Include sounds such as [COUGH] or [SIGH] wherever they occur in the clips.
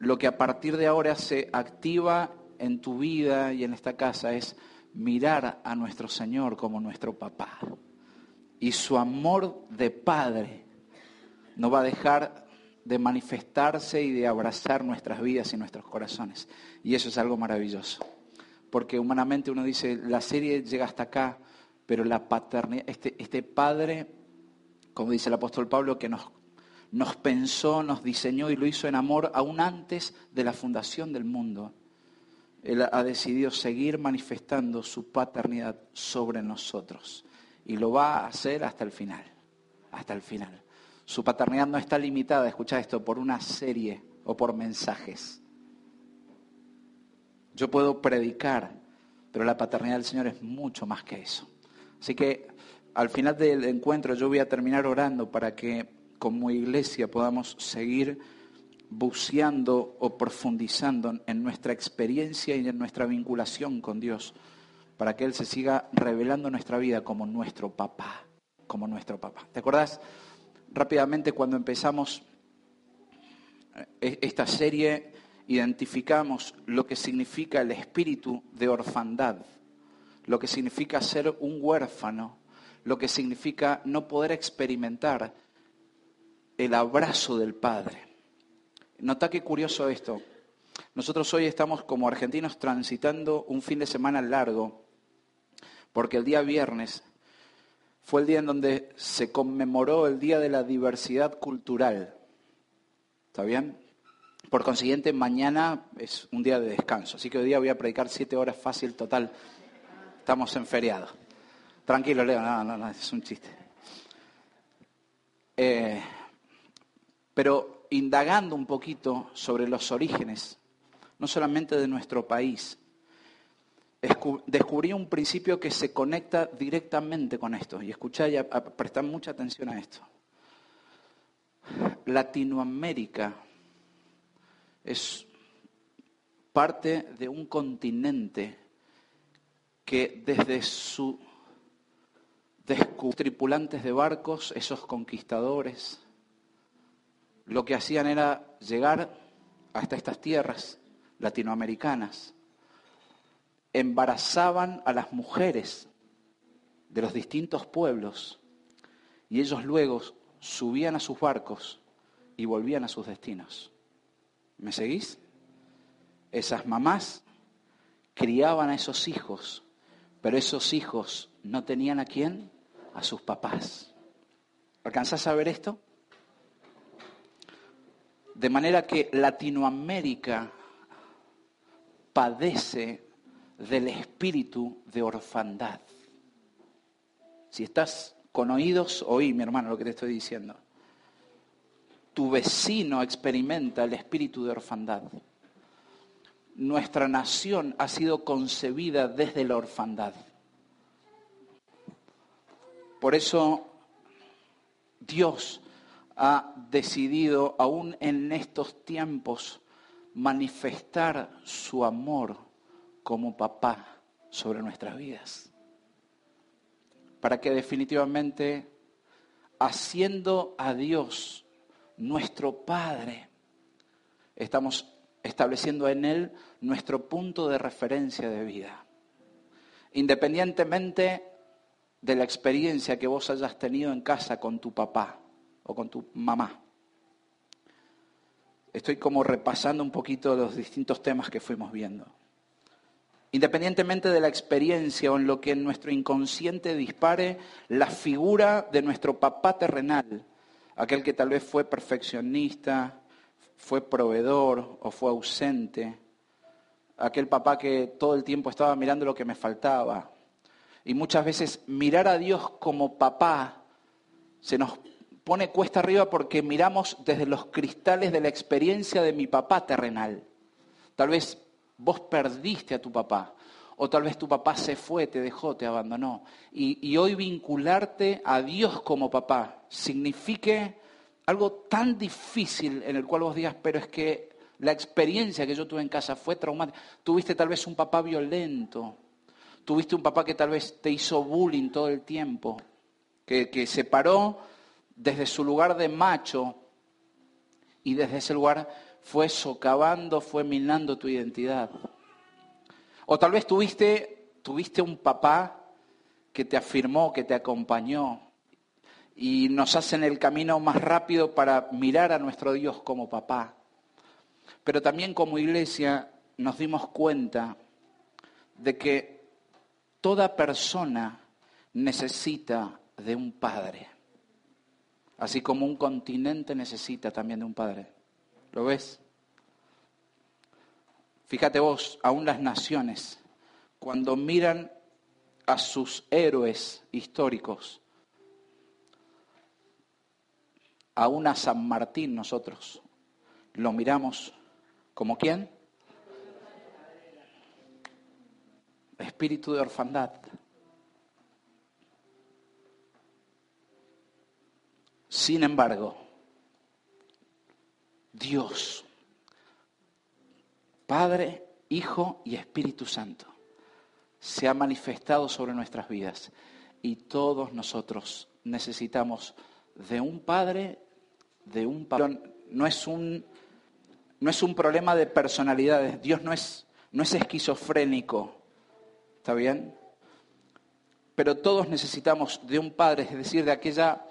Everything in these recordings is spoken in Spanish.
lo que a partir de ahora se activa en tu vida y en esta casa es mirar a nuestro Señor como nuestro papá. Y su amor de padre no va a dejar de manifestarse y de abrazar nuestras vidas y nuestros corazones. Y eso es algo maravilloso. Porque humanamente uno dice, la serie llega hasta acá, pero la paternidad, este, este padre, como dice el apóstol Pablo, que nos, nos pensó, nos diseñó y lo hizo en amor aún antes de la fundación del mundo. Él ha decidido seguir manifestando su paternidad sobre nosotros. Y lo va a hacer hasta el final. Hasta el final. Su paternidad no está limitada, escucha esto, por una serie o por mensajes. Yo puedo predicar, pero la paternidad del Señor es mucho más que eso. Así que al final del encuentro yo voy a terminar orando para que como iglesia podamos seguir buceando o profundizando en nuestra experiencia y en nuestra vinculación con Dios, para que Él se siga revelando nuestra vida como nuestro papá, como nuestro papá. ¿Te acordás? rápidamente cuando empezamos eh, esta serie identificamos lo que significa el espíritu de orfandad, lo que significa ser un huérfano, lo que significa no poder experimentar el abrazo del Padre. Nota qué curioso esto. Nosotros hoy estamos como argentinos transitando un fin de semana largo, porque el día viernes fue el día en donde se conmemoró el Día de la Diversidad Cultural. ¿Está bien? Por consiguiente, mañana es un día de descanso, así que hoy día voy a predicar siete horas fácil total. Estamos en feriado. Tranquilo, Leo, no, no, no, es un chiste. Eh, pero indagando un poquito sobre los orígenes, no solamente de nuestro país, descubrí un principio que se conecta directamente con esto. Y escuchá y prestar mucha atención a esto. Latinoamérica es parte de un continente que desde su tripulantes de barcos, esos conquistadores, lo que hacían era llegar hasta estas tierras latinoamericanas embarazaban a las mujeres de los distintos pueblos y ellos luego subían a sus barcos y volvían a sus destinos. ¿Me seguís? Esas mamás criaban a esos hijos, pero esos hijos no tenían a quién? A sus papás. ¿Alcanzás a ver esto? De manera que Latinoamérica padece del espíritu de orfandad. Si estás con oídos, oí, mi hermano, lo que te estoy diciendo. Tu vecino experimenta el espíritu de orfandad. Nuestra nación ha sido concebida desde la orfandad. Por eso Dios ha decidido, aún en estos tiempos, manifestar su amor como papá sobre nuestras vidas. Para que definitivamente, haciendo a Dios nuestro Padre, estamos estableciendo en Él nuestro punto de referencia de vida. Independientemente de la experiencia que vos hayas tenido en casa con tu papá o con tu mamá. Estoy como repasando un poquito los distintos temas que fuimos viendo. Independientemente de la experiencia o en lo que en nuestro inconsciente dispare la figura de nuestro papá terrenal, aquel que tal vez fue perfeccionista, fue proveedor o fue ausente, aquel papá que todo el tiempo estaba mirando lo que me faltaba. Y muchas veces mirar a Dios como papá se nos pone cuesta arriba porque miramos desde los cristales de la experiencia de mi papá terrenal. Tal vez vos perdiste a tu papá. O tal vez tu papá se fue, te dejó, te abandonó. Y, hoy vincularte a Dios como papá signifique algo tan difícil en el cual vos digas, pero es que la experiencia que yo tuve en casa fue traumática. Tuviste tal vez un papá violento, tuviste un papá que tal vez te hizo bullying todo el tiempo, que, que se paró desde su lugar de macho y desde ese lugar fue socavando, fue minando tu identidad. O tal vez tuviste, tuviste un papá que te afirmó, que te acompañó y nos hacen el camino más rápido para mirar a nuestro Dios como papá. Pero también como iglesia nos dimos cuenta de que toda persona necesita de un padre, así como un continente necesita también de un padre. ¿Lo ves? Fíjate vos, aún las naciones, cuando miran a sus héroes históricos, aún a San Martín nosotros lo miramos como quién? Espíritu de orfandad. Sin embargo, Dios, Padre, Hijo y Espíritu Santo, se ha manifestado sobre nuestras vidas y todos nosotros necesitamos de un Padre, de un Padre. No es un, no es un problema de personalidades, Dios no es, no es esquizofrénico, ¿está bien? Pero todos necesitamos de un Padre, es decir, de aquella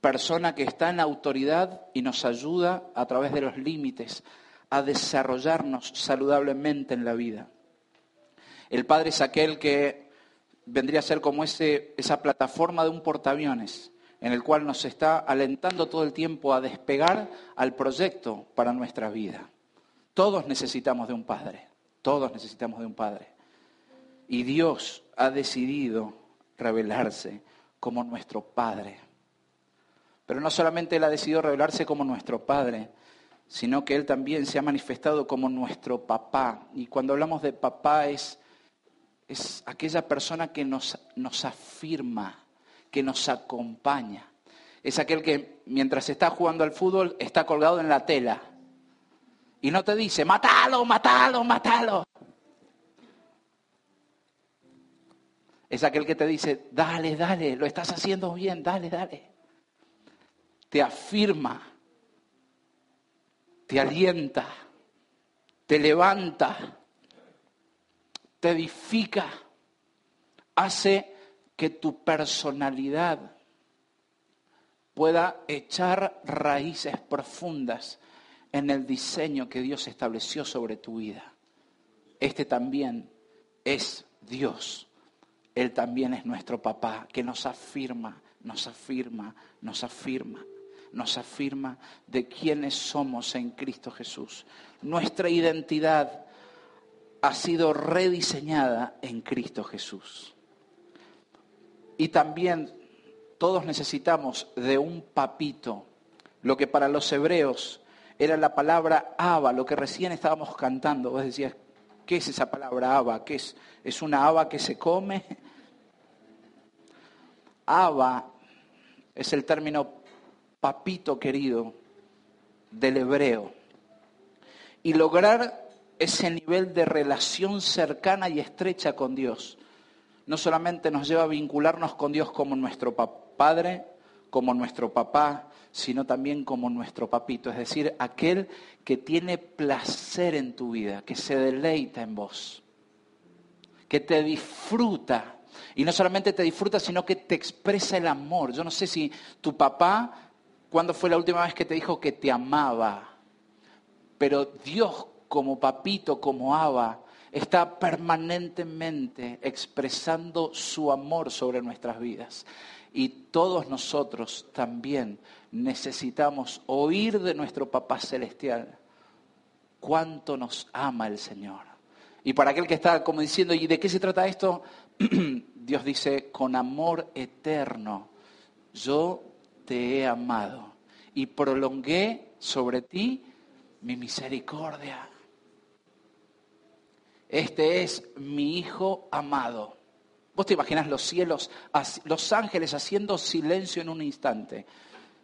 persona que está en autoridad y nos ayuda a través de los límites a desarrollarnos saludablemente en la vida. El Padre es aquel que vendría a ser como ese, esa plataforma de un portaaviones en el cual nos está alentando todo el tiempo a despegar al proyecto para nuestra vida. Todos necesitamos de un Padre, todos necesitamos de un Padre. Y Dios ha decidido revelarse como nuestro Padre. Pero no solamente Él ha decidido revelarse como nuestro Padre, sino que Él también se ha manifestado como nuestro papá. Y cuando hablamos de papá es, es aquella persona que nos, nos afirma, que nos acompaña. Es aquel que mientras está jugando al fútbol está colgado en la tela. Y no te dice, matalo, matalo, matalo. Es aquel que te dice, dale, dale, lo estás haciendo bien, dale, dale te afirma, te alienta, te levanta, te edifica, hace que tu personalidad pueda echar raíces profundas en el diseño que Dios estableció sobre tu vida. Este también es Dios. Él también es nuestro papá que nos afirma, nos afirma, nos afirma nos afirma de quiénes somos en Cristo Jesús. Nuestra identidad ha sido rediseñada en Cristo Jesús. Y también todos necesitamos de un papito, lo que para los hebreos era la palabra Abba, lo que recién estábamos cantando. Vos decías, ¿qué es esa palabra Abba? ¿Qué es? ¿Es una haba que se come? Abba es el término papito querido del hebreo y lograr ese nivel de relación cercana y estrecha con Dios. No solamente nos lleva a vincularnos con Dios como nuestro Padre, como nuestro papá, sino también como nuestro papito, es decir, aquel que tiene placer en tu vida, que se deleita en vos, que te disfruta. Y no solamente te disfruta, sino que te expresa el amor. Yo no sé si tu papá ¿Cuándo fue la última vez que te dijo que te amaba? Pero Dios como papito, como Abba, está permanentemente expresando su amor sobre nuestras vidas. Y todos nosotros también necesitamos oír de nuestro Papá Celestial cuánto nos ama el Señor. Y para aquel que está como diciendo, ¿y de qué se trata esto? [CLEARS THROAT] Dios dice, con amor eterno, yo te he amado y prolongué sobre ti mi misericordia. Este es mi Hijo amado. Vos te imaginas los cielos, los ángeles haciendo silencio en un instante.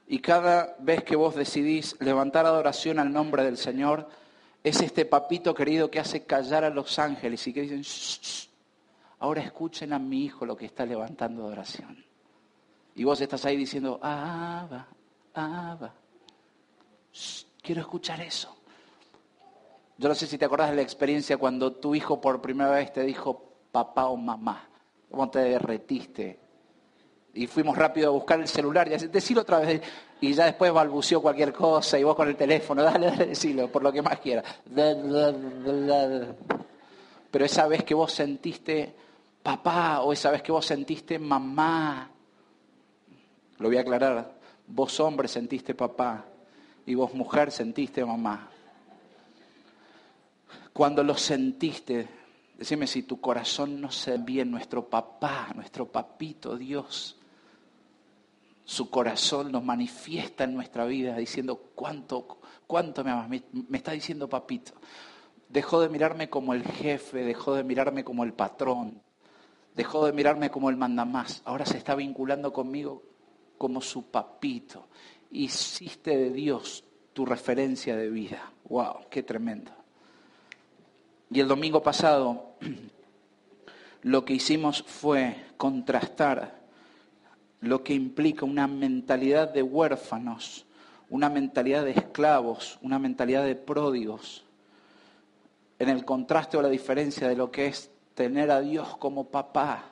Y cada vez que vos decidís levantar adoración al nombre del Señor, es este papito querido que hace callar a los ángeles y que dicen, ahora escuchen a mi hijo lo que está levantando adoración. Y vos estás ahí diciendo, Abba, Abba. quiero escuchar eso. Yo no sé si te acordás de la experiencia cuando tu hijo por primera vez te dijo papá o mamá. ¿Cómo te derretiste? Y fuimos rápido a buscar el celular y así, decilo otra vez. Y ya después balbuceó cualquier cosa y vos con el teléfono, dale, dale, decilo, por lo que más quieras. Pero esa vez que vos sentiste papá o esa vez que vos sentiste mamá, lo voy a aclarar, vos hombre sentiste papá y vos mujer sentiste mamá. Cuando lo sentiste, decime si tu corazón no se bien, nuestro papá, nuestro papito Dios, su corazón nos manifiesta en nuestra vida diciendo cuánto, cuánto me amas, me, me está diciendo papito. Dejó de mirarme como el jefe, dejó de mirarme como el patrón, dejó de mirarme como el mandamás, ahora se está vinculando conmigo como su papito. Hiciste de Dios tu referencia de vida. ¡Wow! ¡Qué tremendo! Y el domingo pasado [CLEARS THROAT] lo que hicimos fue contrastar lo que implica una mentalidad de huérfanos, una mentalidad de esclavos, una mentalidad de pródigos, en el contraste o la diferencia de lo que es tener a Dios como papá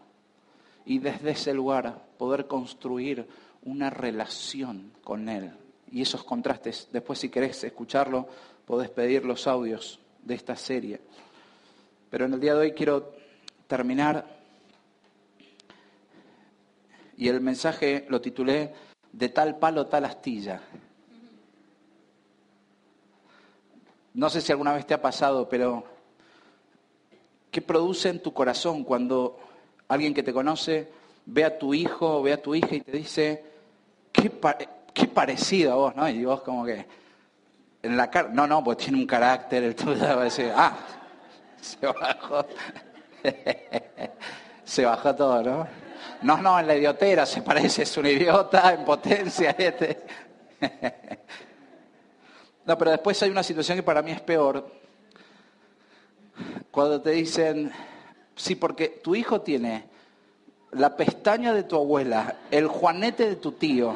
y desde ese lugar poder construir una relación con Él. Y esos contrastes, después si querés escucharlo, podés pedir los audios de esta serie. Pero en el día de hoy quiero terminar y el mensaje lo titulé De tal palo, tal astilla. No sé si alguna vez te ha pasado, pero ¿qué produce en tu corazón cuando alguien que te conoce ve a tu hijo o ve a tu hija y te dice, qué, parecido a vos, ¿no? Y vos como que, en la cara, no, no, pues tiene un carácter, el va a decir, ah, se bajó, [LAUGHS] se bajó todo, ¿no? No, no, en la idiotera se parece, es un idiota en potencia. Este. [LAUGHS] No, pero después hay una situación que para mí es peor. Cuando te dicen, sí, porque tu hijo tiene la pestaña de tu abuela, el juanete de tu tío,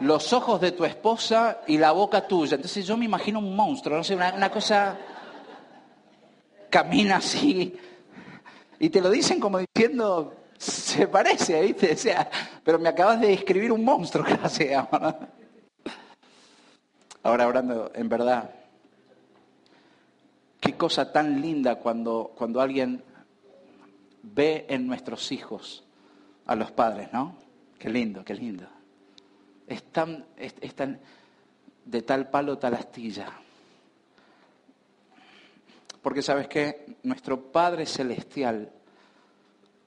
los ojos de tu esposa y la boca tuya. Entonces yo me imagino un monstruo, no sé, una, cosa camina así. Y te lo dicen como diciendo, se parece, ¿viste? Pero me acabas de describir un monstruo [LAUGHS] casi, ¿no? Ahora hablando en verdad, qué cosa tan linda cuando, cuando alguien ve en nuestros hijos a los padres, ¿no? Qué lindo, qué lindo. Es tan, de tal palo, tal astilla. Porque sabes que nuestro Padre Celestial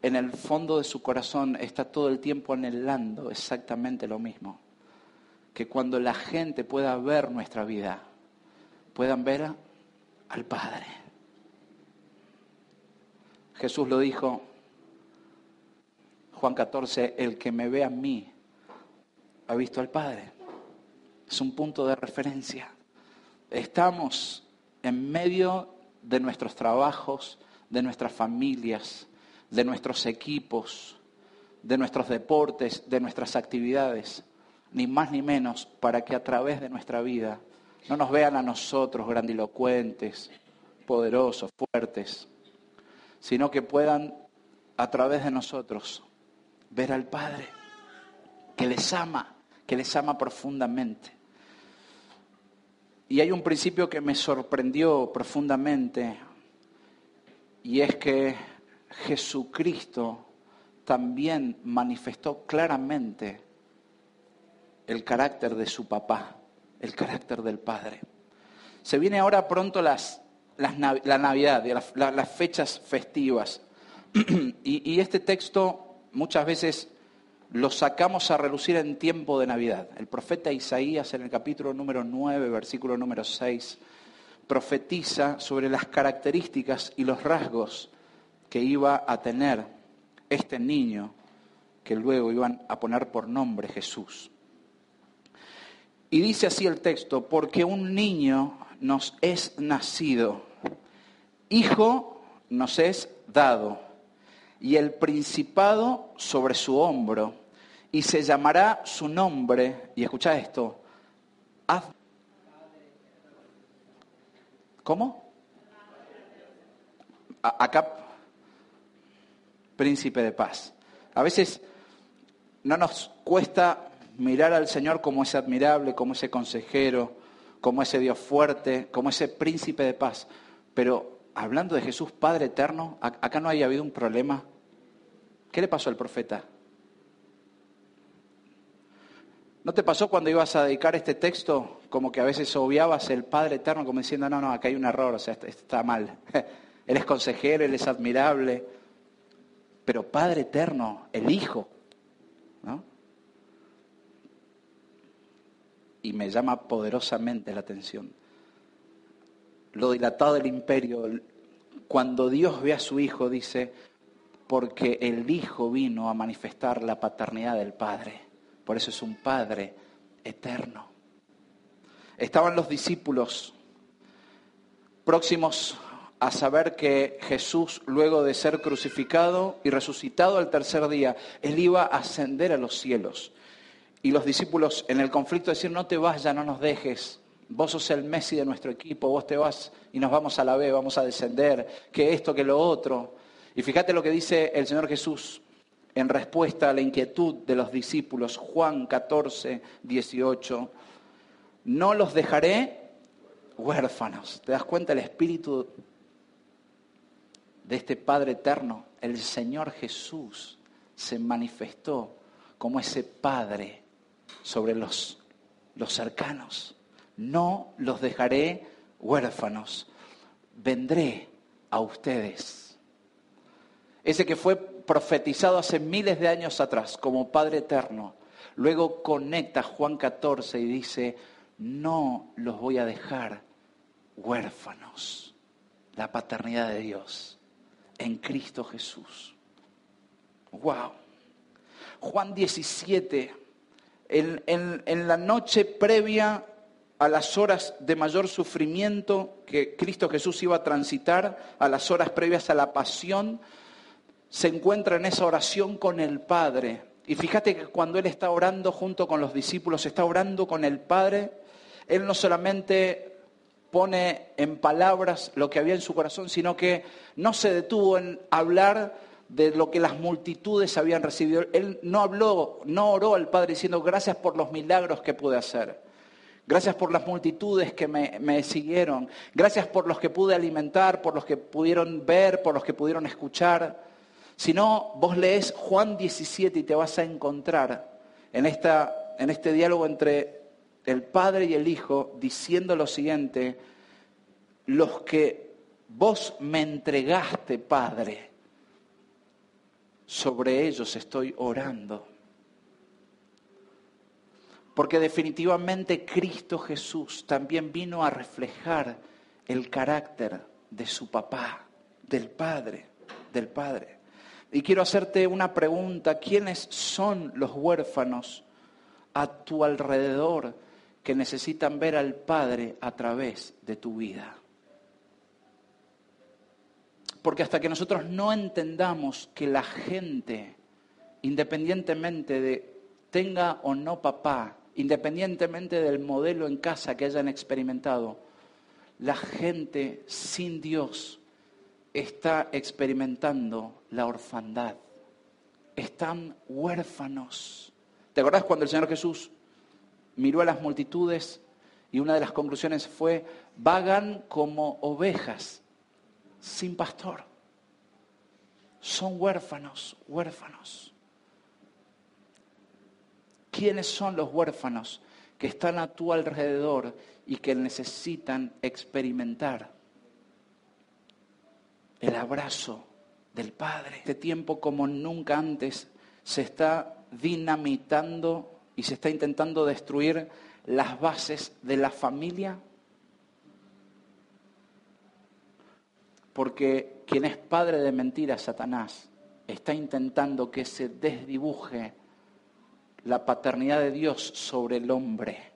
en el fondo de su corazón está todo el tiempo anhelando exactamente lo mismo. Que cuando la gente pueda ver nuestra vida, puedan ver al Padre. Jesús lo dijo, Juan 14, el que me ve a mí ha visto al Padre. Es un punto de referencia. Estamos en medio de nuestros trabajos, de nuestras familias, de nuestros equipos, de nuestros deportes, de nuestras actividades, ni más ni menos para que a través de nuestra vida no nos vean a nosotros grandilocuentes, poderosos, fuertes, sino que puedan a través de nosotros ver al Padre, que les ama, que les ama profundamente. Y hay un principio que me sorprendió profundamente, y es que Jesucristo también manifestó claramente el carácter de su papá, el carácter del Padre. Se viene ahora pronto las, la Navidad, las, fechas festivas. [CLEARS THROAT] y este texto muchas veces lo sacamos a relucir en tiempo de Navidad. El profeta Isaías en el capítulo número 9, versículo número 6, profetiza sobre las características y los rasgos que iba a tener este niño que luego iban a poner por nombre Jesús. Y dice así el texto, porque un niño nos es nacido, hijo nos es dado, y el principado sobre su hombro, y se llamará su nombre, y escucha esto, ¿cómo? acá, príncipe de paz. A veces no nos cuesta mirar al Señor como ese admirable, como ese consejero, como ese Dios fuerte, como ese príncipe de paz. Pero hablando de Jesús Padre eterno, acá no haya habido un problema. ¿Qué le pasó al profeta? ¿No te pasó cuando ibas a dedicar este texto como que a veces obviabas el Padre eterno como diciendo, no, no, acá hay un error, o sea, está mal. [LAUGHS] Él es consejero, Él es admirable, pero Padre eterno, el Hijo, ¿no? Y me llama poderosamente la atención. Lo dilatado del imperio, cuando Dios ve a su Hijo, dice, porque el Hijo vino a manifestar la paternidad del Padre. Por eso es un Padre eterno. Estaban los discípulos próximos a saber que Jesús, luego de ser crucificado y resucitado al tercer día, él iba a ascender a los cielos. Y los discípulos en el conflicto decir, no te vas, ya no nos dejes, vos sos el Messi de nuestro equipo, vos te vas y nos vamos a la B, vamos a descender, que esto, que lo otro. Y fíjate lo que dice el Señor Jesús en respuesta a la inquietud de los discípulos, Juan 14, 18, no los dejaré huérfanos. ¿Te das cuenta el espíritu de este Padre eterno? El Señor Jesús se manifestó como ese Padre sobre los, los cercanos. No los dejaré huérfanos. Vendré a ustedes. Ese que fue profetizado hace miles de años atrás como Padre eterno, luego conecta Juan 14 y dice, no los voy a dejar huérfanos. La paternidad de Dios en Cristo Jesús. Wow. Juan 17, en, en la noche previa a las horas de mayor sufrimiento que Cristo Jesús iba a transitar, a las horas previas a la pasión, se encuentra en esa oración con el Padre. Y fíjate que cuando Él está orando junto con los discípulos, está orando con el Padre, Él no solamente pone en palabras lo que había en su corazón, sino que no se detuvo en hablar de lo que las multitudes habían recibido. Él no habló, no oró al Padre diciendo gracias por los milagros que pude hacer. Gracias por las multitudes que me, siguieron. Gracias por los que pude alimentar, por los que pudieron ver, por los que pudieron escuchar. Si no, vos lees Juan 17 y te vas a encontrar en, esta, en este diálogo entre el Padre y el Hijo diciendo lo siguiente, los que vos me entregaste, Padre, sobre ellos estoy orando. Porque definitivamente Cristo Jesús también vino a reflejar el carácter de su papá, del Padre, del Padre. Y quiero hacerte una pregunta. ¿Quiénes son los huérfanos a tu alrededor que necesitan ver al Padre a través de tu vida? Porque hasta que nosotros no entendamos que la gente, independientemente de tenga o no papá, independientemente del modelo en casa que hayan experimentado, la gente sin Dios está experimentando la orfandad. Están huérfanos. ¿Te acordás cuando el Señor Jesús miró a las multitudes y una de las conclusiones fue, vagan como ovejas sin pastor? Son huérfanos, huérfanos. ¿Quiénes son los huérfanos que están a tu alrededor y que necesitan experimentar el abrazo del Padre. Este tiempo como nunca antes se está dinamitando y se está intentando destruir las bases de la familia. Porque quien es padre de mentiras, Satanás, está intentando que se desdibuje la paternidad de Dios sobre el hombre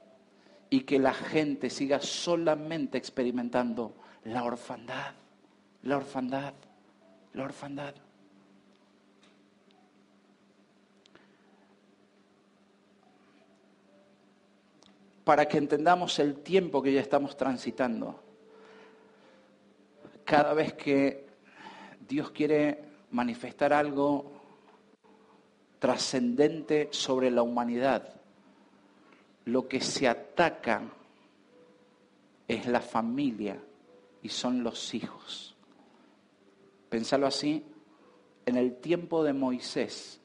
y que la gente siga solamente experimentando la orfandad la orfandad, la orfandad. Para que entendamos el tiempo que ya estamos transitando, cada vez que Dios quiere manifestar algo trascendente sobre la humanidad. Lo que se ataca es la familia y son los hijos. Pensalo así, en el tiempo de Moisés,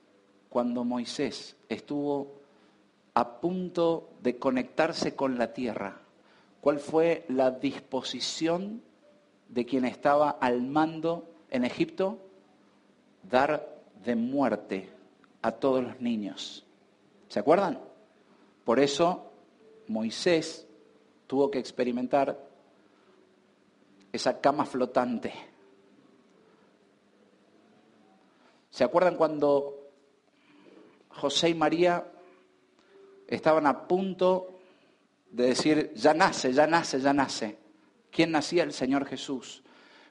cuando Moisés estuvo a punto de conectarse con la tierra, ¿cuál fue la disposición de quien estaba al mando en Egipto? Dar de muerte a todos los niños. ¿Se acuerdan? Por eso Moisés tuvo que experimentar esa cama flotante. ¿Se acuerdan cuando José y María estaban a punto de decir, ya nace, ya nace, ya nace. ¿Quién nacía? El Señor Jesús.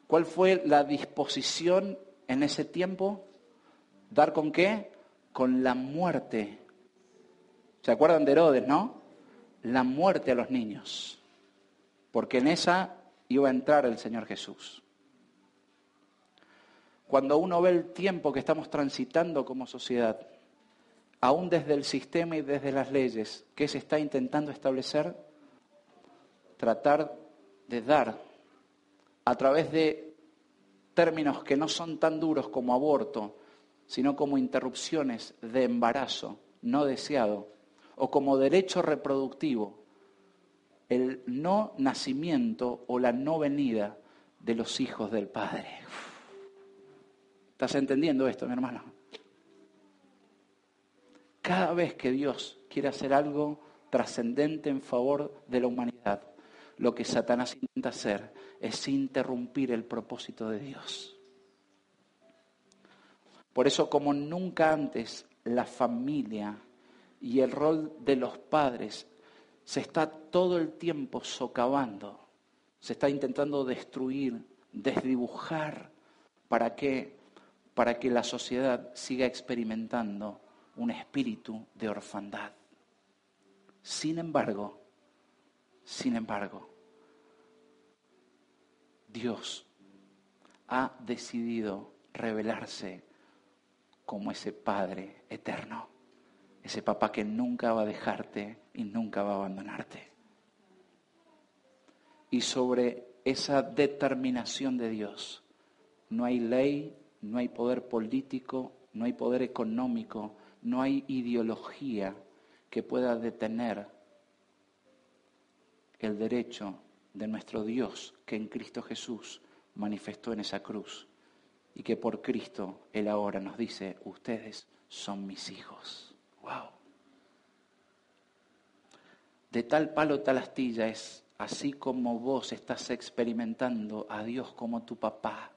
¿Cuál fue la disposición en ese tiempo? ¿Dar con qué? Con la muerte. ¿Se acuerdan de Herodes, no? La muerte a los niños. Porque en esa iba a entrar el Señor Jesús. Cuando uno ve el tiempo que estamos transitando como sociedad, aún desde el sistema y desde las leyes, ¿qué se está intentando establecer? Tratar de dar a través de términos que no son tan duros como aborto, sino como interrupciones de embarazo no deseado o como derecho reproductivo, el no nacimiento o la no venida de los hijos del Padre. ¿Estás entendiendo esto, mi hermano? Cada vez que Dios quiere hacer algo trascendente en favor de la humanidad, lo que Satanás intenta hacer es interrumpir el propósito de Dios. Por eso, como nunca antes, la familia y el rol de los padres se está todo el tiempo socavando, se está intentando destruir, desdibujar, ¿para? Para que la sociedad siga experimentando un espíritu de orfandad. Sin embargo, sin embargo, Dios ha decidido revelarse como ese Padre eterno, ese papá que nunca va a dejarte y nunca va a abandonarte. Y sobre esa determinación de Dios no hay ley, no hay poder político, no hay poder económico, no hay ideología que pueda detener el derecho de nuestro Dios que en Cristo Jesús manifestó en esa cruz y que por Cristo Él ahora nos dice, ustedes son mis hijos. ¡Wow! De tal palo tal astilla es así como vos estás experimentando a Dios como tu papá.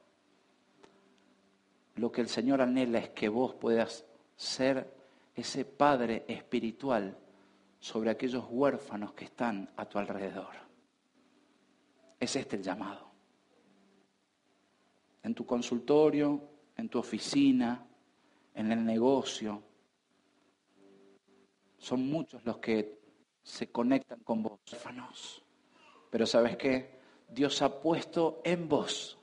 Lo que el Señor anhela es que vos puedas ser ese Padre espiritual sobre aquellos huérfanos que están a tu alrededor. Es este el llamado. En tu consultorio, en tu oficina, en el negocio, son muchos los que se conectan con vos. Pero sabes qué? Dios ha puesto en vos,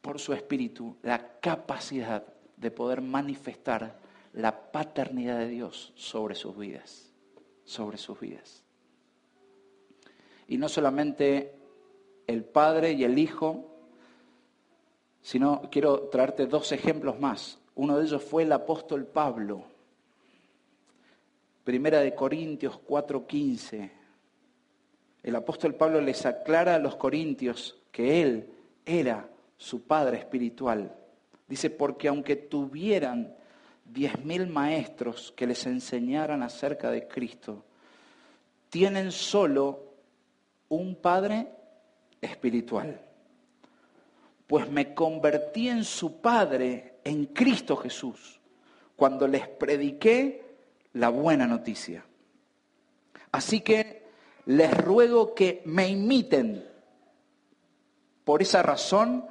por su espíritu, la capacidad de poder manifestar la paternidad de Dios sobre sus vidas, sobre sus vidas. Y no solamente el Padre y el Hijo, sino quiero traerte dos ejemplos más. Uno de ellos fue el apóstol Pablo. Primera de Corintios 4:15. El apóstol Pablo les aclara a los corintios que él era su padre espiritual. Dice, porque aunque tuvieran diez mil maestros que les enseñaran acerca de Cristo, tienen solo un Padre espiritual. Pues me convertí en su Padre, en Cristo Jesús, cuando les prediqué la buena noticia. Así que les ruego que me imiten. Por esa razón,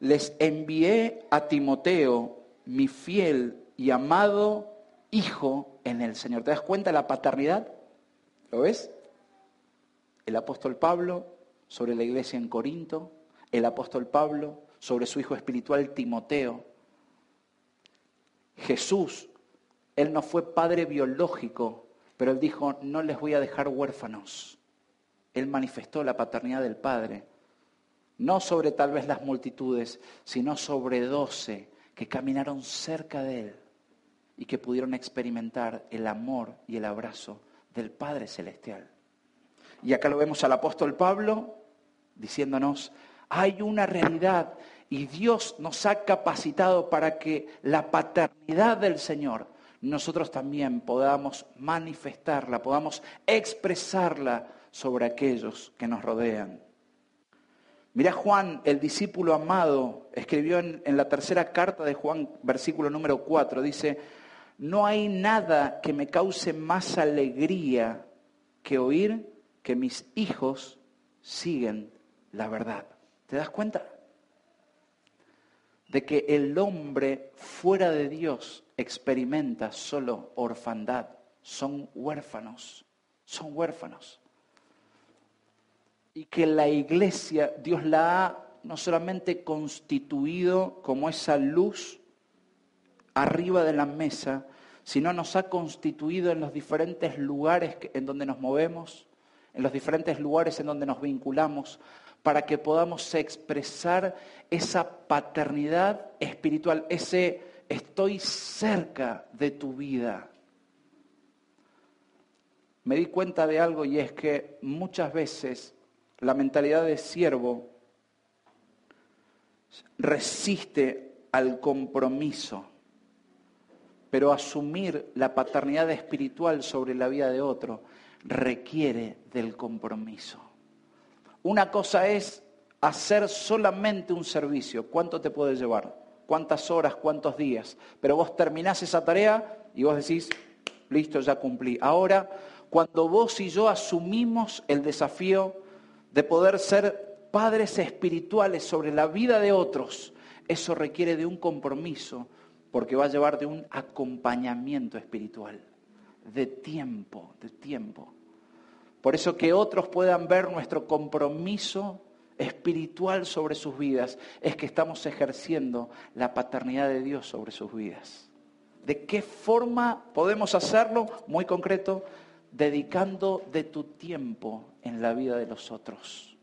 les envié a Timoteo, mi fiel y amado hijo en el Señor. ¿Te das cuenta de la paternidad? ¿Lo ves? El apóstol Pablo sobre la iglesia en Corinto, el apóstol Pablo, sobre su hijo espiritual Timoteo. Jesús, él no fue padre biológico, pero él dijo, no les voy a dejar huérfanos. Él manifestó la paternidad del Padre, no sobre tal vez las multitudes, sino sobre doce que caminaron cerca de él y que pudieron experimentar el amor y el abrazo del Padre Celestial. Y acá lo vemos al apóstol Pablo diciéndonos, hay una realidad y Dios nos ha capacitado para que la paternidad del Señor nosotros también podamos manifestarla, podamos expresarla sobre aquellos que nos rodean. Mirá Juan, el discípulo amado, escribió en, la tercera carta de Juan, versículo número 4, dice, no hay nada que me cause más alegría que oír que mis hijos siguen la verdad. ¿Te das cuenta? De que el hombre fuera de Dios experimenta solo orfandad. Son huérfanos, son huérfanos y que la iglesia Dios la ha no solamente constituido como esa luz arriba de la mesa, sino nos ha constituido en los diferentes lugares en donde nos movemos, en los diferentes lugares en donde nos vinculamos, para que podamos expresar esa paternidad espiritual, ese estoy cerca de tu vida. Me di cuenta de algo y es que muchas veces la mentalidad de siervo resiste al compromiso, pero asumir la paternidad espiritual sobre la vida de otro requiere del compromiso. Una cosa es hacer solamente un servicio. ¿Cuánto te puede llevar? ¿Cuántas horas? ¿Cuántos días? Pero vos terminás esa tarea y vos decís, listo, ya cumplí. Ahora, cuando vos y yo asumimos el desafío de poder ser padres espirituales sobre la vida de otros, eso requiere de un compromiso, porque va a llevar de un acompañamiento espiritual, de tiempo, de tiempo. Por eso que otros puedan ver nuestro compromiso espiritual sobre sus vidas, es que estamos ejerciendo la paternidad de Dios sobre sus vidas. ¿De qué forma podemos hacerlo? Muy concreto, dedicando de tu tiempo en la vida de los otros,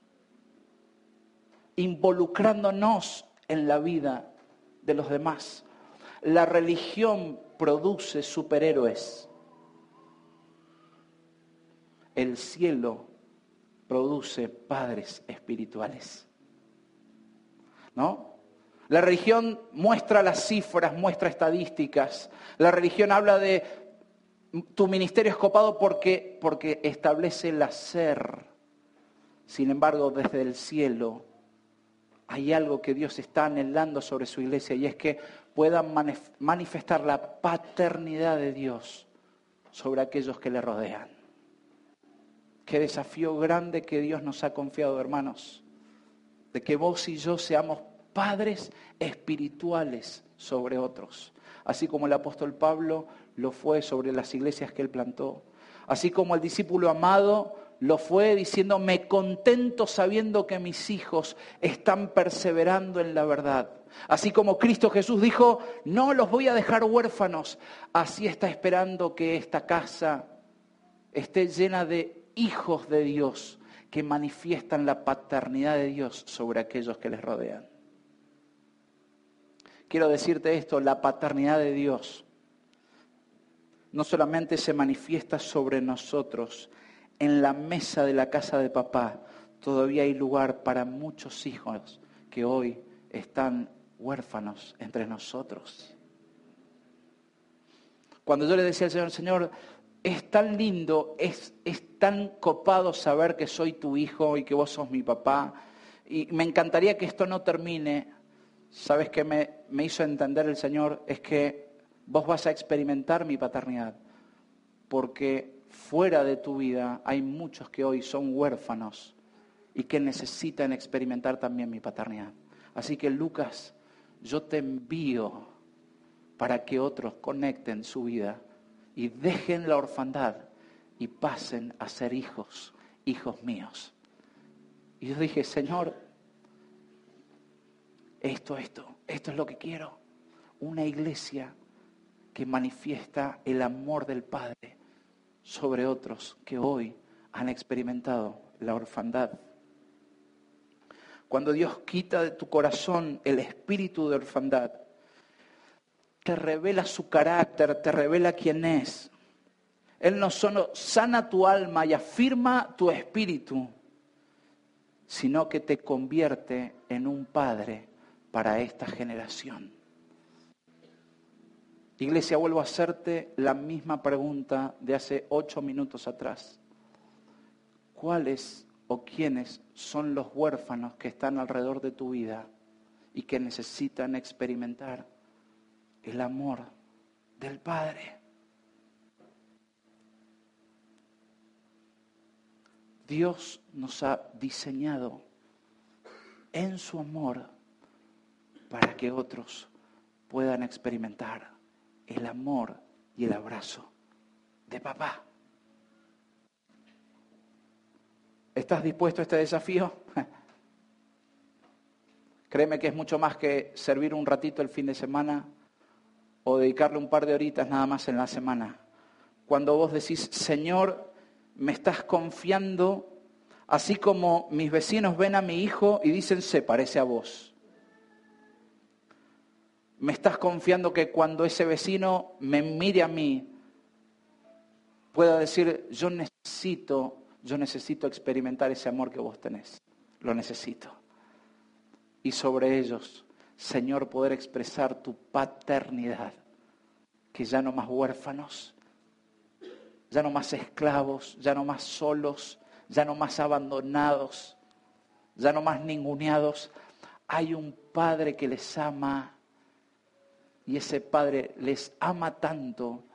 involucrándonos en la vida de los demás. La religión produce superhéroes. El cielo produce padres espirituales. ¿No? La religión muestra las cifras, muestra estadísticas. La religión habla de tu ministerio es copado porque, porque establece el hacer. Sin embargo, desde el cielo hay algo que Dios está anhelando sobre su iglesia y es que puedan manifestar la paternidad de Dios sobre aquellos que le rodean. Qué desafío grande que Dios nos ha confiado, hermanos, de que vos y yo seamos padres espirituales sobre otros. Así como el apóstol Pablo lo fue sobre las iglesias que él plantó. Así como el discípulo amado lo fue diciendo, me contento sabiendo que mis hijos están perseverando en la verdad. Así como Cristo Jesús dijo, no los voy a dejar huérfanos, así está esperando que esta casa esté llena de hijos de Dios que manifiestan la paternidad de Dios sobre aquellos que les rodean. Quiero decirte esto, la paternidad de Dios no solamente se manifiesta sobre nosotros, en la mesa de la casa de papá todavía hay lugar para muchos hijos que hoy están huérfanos entre nosotros. Cuando yo le decía al Señor, Señor, es tan lindo, es, es tan copado saber que soy tu hijo y que vos sos mi papá, y me encantaría que esto no termine. ¿Sabes qué me, me hizo entender el Señor? Es que vos vas a experimentar mi paternidad, porque fuera de tu vida hay muchos que hoy son huérfanos y que necesitan experimentar también mi paternidad. Así que Lucas, yo te envío para que otros conecten su vida y dejen la orfandad y pasen a ser hijos, hijos míos. Y yo dije, Señor, esto, esto, esto es lo que quiero. Una iglesia que manifiesta el amor del Padre sobre otros que hoy han experimentado la orfandad. Cuando Dios quita de tu corazón el espíritu de orfandad, te revela su carácter, te revela quién es. Él no solo sana tu alma y afirma tu espíritu, sino que te convierte en un padre para esta generación. Iglesia, vuelvo a hacerte la misma pregunta de hace ocho minutos atrás. ¿Cuáles o quiénes son los huérfanos que están alrededor de tu vida y que necesitan experimentar el amor del Padre? Dios nos ha diseñado en su amor para que otros puedan experimentar el amor y el abrazo de papá. ¿Estás dispuesto a este desafío? [LAUGHS] Créeme que es mucho más que servir un ratito el fin de semana o dedicarle un par de horitas nada más en la semana. Cuando vos decís, Señor, me estás confiando, así como mis vecinos ven a mi hijo y dicen, se parece a vos me estás confiando que cuando ese vecino me mire a mí, pueda decir, yo necesito, yo necesito experimentar ese amor que vos tenés. Lo necesito. Y sobre ellos, Señor, poder expresar tu paternidad, que ya no más huérfanos, ya no más esclavos, ya no más solos, ya no más abandonados, ya no más ninguneados. Hay un Padre que les ama y ese Padre les ama tanto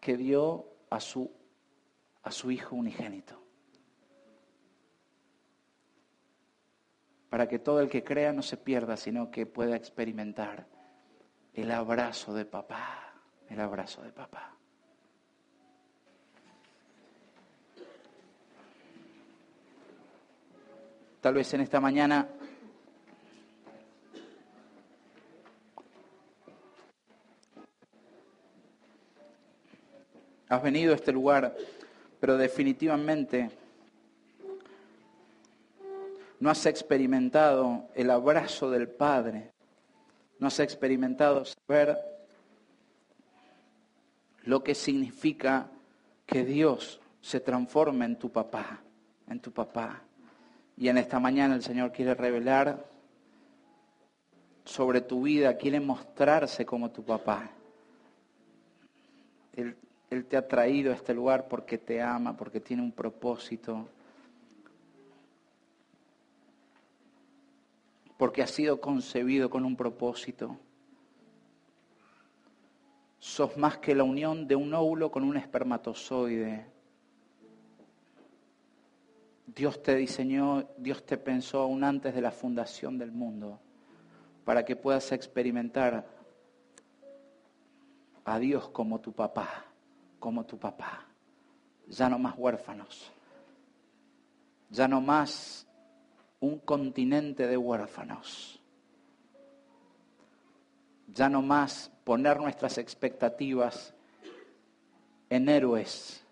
que dio a su, a su Hijo unigénito. Para que todo el que crea no se pierda, sino que pueda experimentar el abrazo de papá, el abrazo de papá. Tal vez en esta mañana Has venido a este lugar, pero definitivamente no has experimentado el abrazo del Padre, no has experimentado saber lo que significa que Dios se transforme en tu papá, en tu papá. Y en esta mañana el Señor quiere revelar sobre tu vida, quiere mostrarse como tu papá. Él te ha traído a este lugar porque te ama, porque tiene un propósito, porque ha sido concebido con un propósito. Sos más que la unión de un óvulo con un espermatozoide. Dios te diseñó, Dios te pensó aún antes de la fundación del mundo para que puedas experimentar a Dios como tu papá como tu papá. Ya no más huérfanos. Ya no más un continente de huérfanos. Ya no más poner nuestras expectativas en héroes,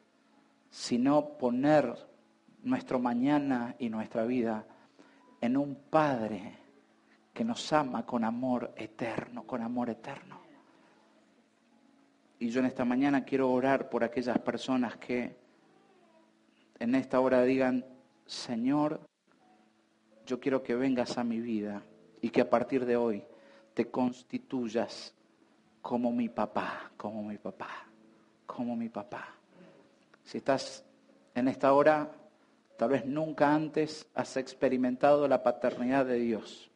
sino poner nuestro mañana y nuestra vida en un Padre que nos ama con amor eterno, con amor eterno. Y yo en esta mañana quiero orar por aquellas personas que en esta hora digan, Señor, yo quiero que vengas a mi vida y que a partir de hoy te constituyas como mi papá, como mi papá, como mi papá. Si estás en esta hora, tal vez nunca antes has experimentado la paternidad de Dios.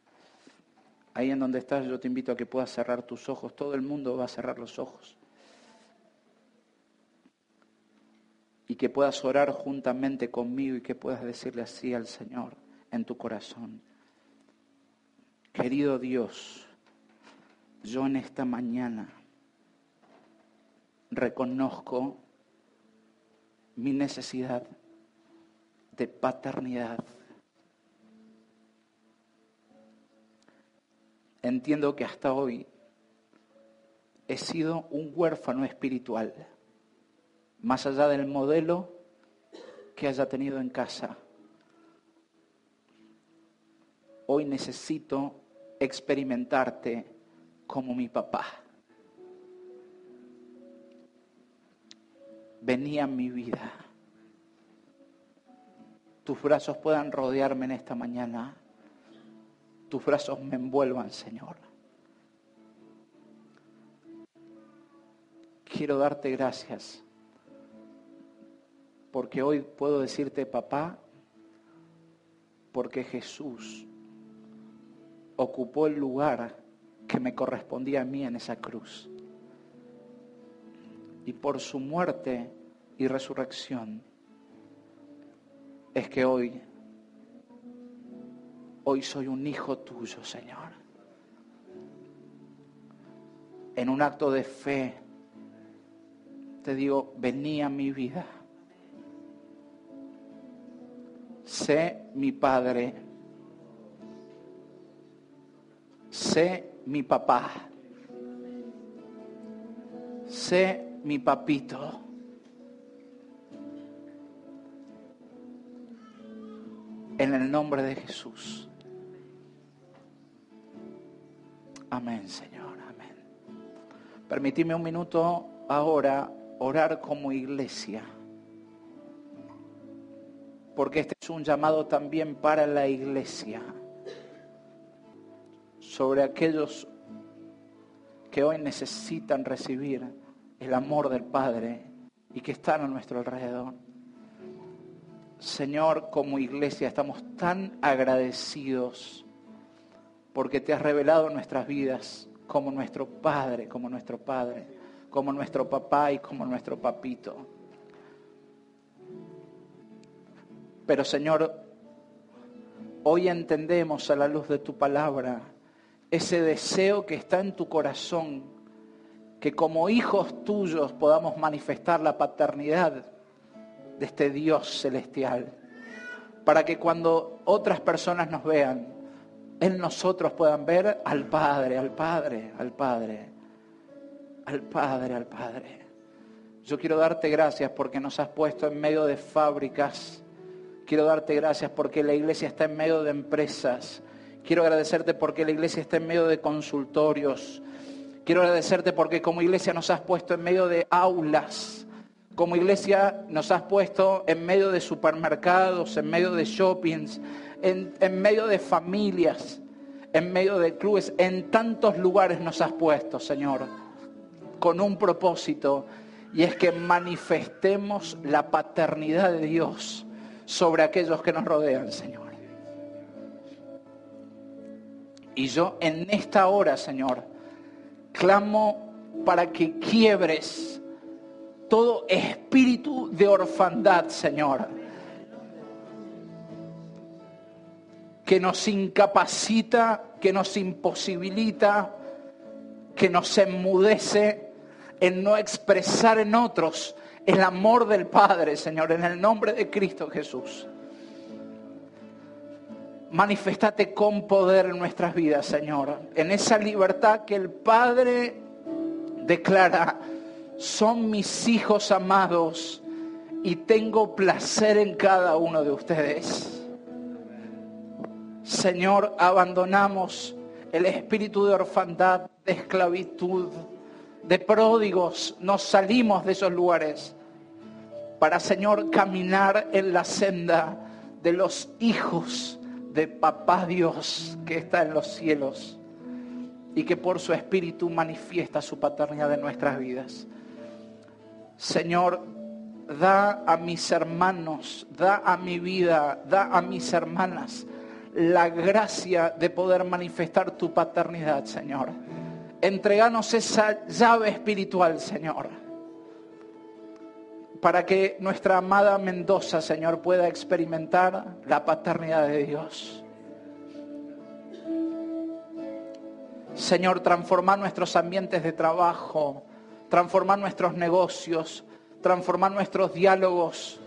Ahí en donde estás, yo te invito a que puedas cerrar tus ojos. Todo el mundo va a cerrar los ojos. y que puedas orar juntamente conmigo y que puedas decirle así al Señor en tu corazón. Querido Dios, yo en esta mañana reconozco mi necesidad de paternidad. entiendo que hasta hoy he sido un huérfano espiritual, más allá del modelo que haya tenido en casa. Hoy necesito experimentarte como mi papá. Venía en mi vida. Tus brazos puedan rodearme en esta mañana. Tus brazos me envuelvan, Señor. Quiero darte gracias porque hoy puedo decirte papá, porque Jesús ocupó el lugar que me correspondía a mí en esa cruz. Y por su muerte y resurrección es que hoy, hoy soy un hijo tuyo, Señor. En un acto de fe te digo, venía a mi vida. Sé mi padre. Sé mi papá. Sé mi papito. En el nombre de Jesús. Amén, Señor. Amén. Permitime un minuto ahora orar como iglesia porque este es un llamado también para la iglesia, sobre aquellos que hoy necesitan recibir el amor del Padre y que están a nuestro alrededor. Señor, como iglesia estamos tan agradecidos porque te has revelado nuestras vidas como nuestro Padre, como nuestro Padre, como nuestro papá y como nuestro papito. Pero Señor, hoy entendemos a la luz de tu palabra ese deseo que está en tu corazón, que como hijos tuyos podamos manifestar la paternidad de este Dios celestial, para que cuando otras personas nos vean, en nosotros puedan ver al Padre, al Padre, al Padre, al Padre, al Padre. Yo quiero darte gracias porque nos has puesto en medio de fábricas, Quiero darte gracias porque la iglesia está en medio de empresas. Quiero agradecerte porque la iglesia está en medio de consultorios. Quiero agradecerte porque como iglesia nos has puesto en medio de aulas. Como iglesia nos has puesto en medio de supermercados, en medio de shoppings, en, en medio de familias, en medio de clubes. En tantos lugares nos has puesto, Señor, con un propósito. Y es que manifestemos la paternidad de Dios sobre aquellos que nos rodean, Señor. Y yo en esta hora, Señor, clamo para que quiebres todo espíritu de orfandad, Señor, que nos incapacita, que nos imposibilita, que nos enmudece en no expresar en otros el amor del Padre, Señor, en el nombre de Cristo Jesús. Manifestate con poder en nuestras vidas, Señor, en esa libertad que el Padre declara, son mis hijos amados y tengo placer en cada uno de ustedes. Señor, abandonamos el espíritu de orfandad, de esclavitud, de pródigos, nos salimos de esos lugares para, Señor, caminar en la senda de los hijos de Papá Dios que está en los cielos y que por su Espíritu manifiesta su paternidad en nuestras vidas. Señor, da a mis hermanos, da a mi vida, da a mis hermanas la gracia de poder manifestar tu paternidad, Señor. Entreganos esa llave espiritual, Señor para que nuestra amada Mendoza, Señor, pueda experimentar la paternidad de Dios. Señor, transformar nuestros ambientes de trabajo, transformar nuestros negocios, transformar nuestros diálogos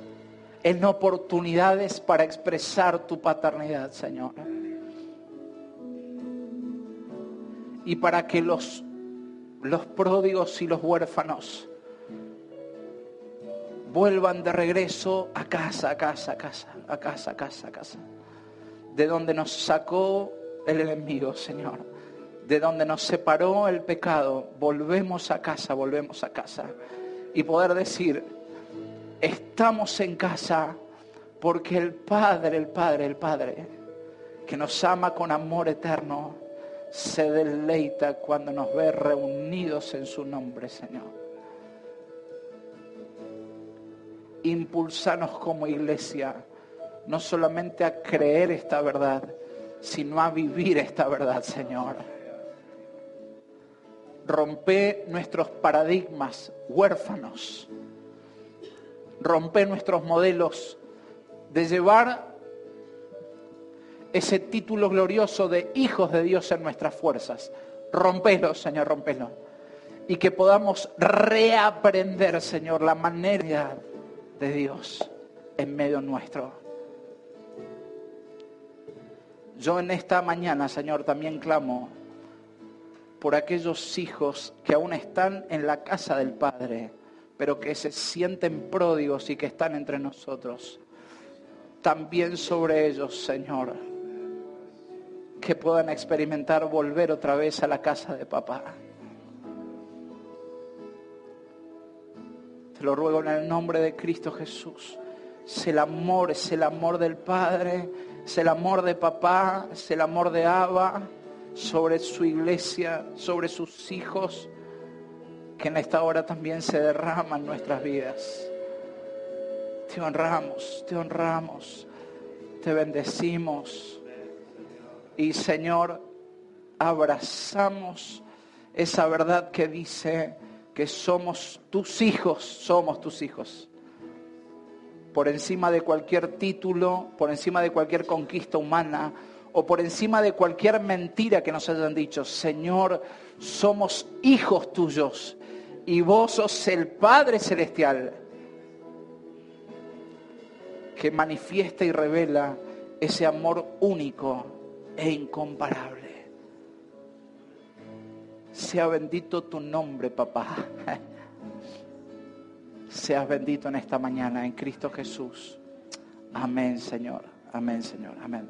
en oportunidades para expresar tu paternidad, Señor. y para que los, los pródigos y los huérfanos vuelvan de regreso a casa, a casa, a casa, a casa, a casa, a casa. De donde nos sacó el enemigo, Señor. De donde nos separó el pecado. Volvemos a casa, volvemos a casa. Y poder decir, estamos en casa porque el Padre, el Padre, el Padre, que nos ama con amor eterno, se deleita cuando nos ve reunidos en su nombre, Señor. Impulsanos como iglesia, no solamente a creer esta verdad, sino a vivir esta verdad, Señor. Rompe nuestros paradigmas huérfanos. Rompe nuestros modelos de llevar ese título glorioso de hijos de Dios en nuestras fuerzas. Rompelo, Señor, rompelo. Y que podamos reaprender, Señor, la manera de Dios en medio nuestro. Yo en esta mañana, Señor, también clamo por aquellos hijos que aún están en la casa del Padre, pero que se sienten pródigos y que están entre nosotros. También sobre ellos, Señor, que puedan experimentar volver otra vez a la casa de papá. Lo ruego en el nombre de Cristo Jesús. Es el amor, es el amor del Padre, es el amor de papá, es el amor de Abba sobre su iglesia, sobre sus hijos, que en esta hora también se derrama en nuestras vidas. Te honramos, te honramos, te bendecimos. Y Señor, abrazamos esa verdad que dice, que somos tus hijos, somos tus hijos. Por encima de cualquier título, por encima de cualquier conquista humana o por encima de cualquier mentira que nos hayan dicho, Señor, somos hijos tuyos y vos sos el Padre Celestial que manifiesta y revela ese amor único e incomparable. Sea bendito tu nombre, papá. Seas bendito en esta mañana en Cristo Jesús. Amén, Señor. Amén, Señor. Amén.